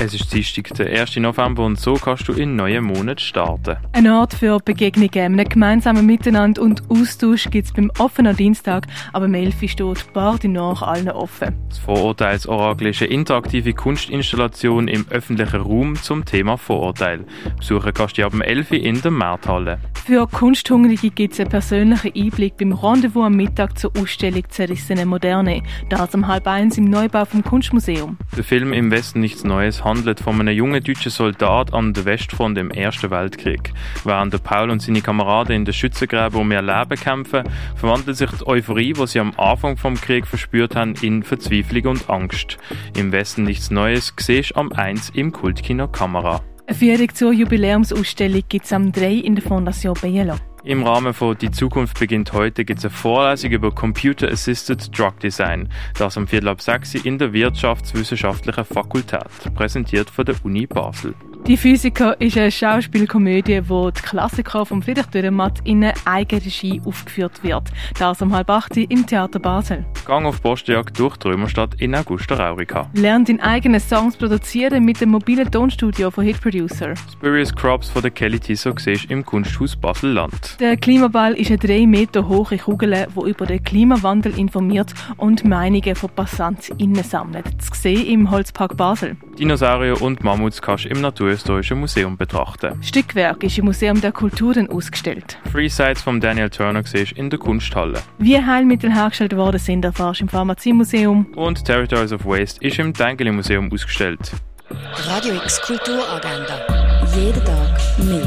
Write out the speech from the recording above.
Es ist Dienstag, der 1. November und so kannst du in neuen Monat starten. Ein Ort für Begegnungen, einen gemeinsamen Miteinander und Austausch gibt es beim offenen Dienstag, aber am 11. steht die Bar nach allen offen. Das Vorurteilsorakel ist eine interaktive Kunstinstallation im öffentlichen Raum zum Thema Vorurteil. Besuchen kannst du ab dem 11. in der Markthalle. Für Kunsthungrige gibt es einen persönlichen Einblick beim Rendezvous am Mittag zur Ausstellung Zerrissene Moderne. Das um halb eins im Neubau vom Kunstmuseum. Der Film Im Westen nichts Neues handelt von einem jungen deutschen Soldat an der Westfront im Ersten Weltkrieg. Während Paul und seine Kameraden in den Schützengräben um ihr Leben kämpfen, verwandelt sich die Euphorie, die sie am Anfang vom Krieg verspürt haben, in Verzweiflung und Angst. Im Westen nichts Neues siehst am 1 im Kultkino Kamera. Eine Führung zur Jubiläumsausstellung gibt es am 3 in der Fondation Bielo. Im Rahmen von Die Zukunft beginnt heute gibt es eine Vorlesung über Computer Assisted Drug Design. Das am Viertel ab 6 in der Wirtschaftswissenschaftlichen Fakultät, präsentiert von der Uni Basel. Die Physiker ist eine Schauspielkomödie, wo die Klassiker von Friedrich Dürrematt in einer Eigenregie aufgeführt wird. Das um halb acht im Theater Basel. Gang auf Postjagd durch die Römerstadt in Augusta Raurica. Lernt in eigene Songs produzieren mit dem mobilen Tonstudio von Hit Producer. Spurious Crops von der Kelly Tissot siehst im Kunsthaus Basel-Land. Der Klimaball ist eine drei Meter hohe Kugel, die über den Klimawandel informiert und Meinungen von PassantInnen sammelt. Zu sehen im Holzpark Basel. Dinosaurier und Mammuts kannst du im Naturhistorischen Museum betrachten. Stückwerk ist im Museum der Kulturen ausgestellt. Free Sites von Daniel Turner siehst in der Kunsthalle. Wie Heilmittel hergestellt worden sind, erfährst du im Pharmaziemuseum. Und Territories of Waste ist im Tengeli Museum ausgestellt. Radio X Kulturagenda. Jeden Tag mehr.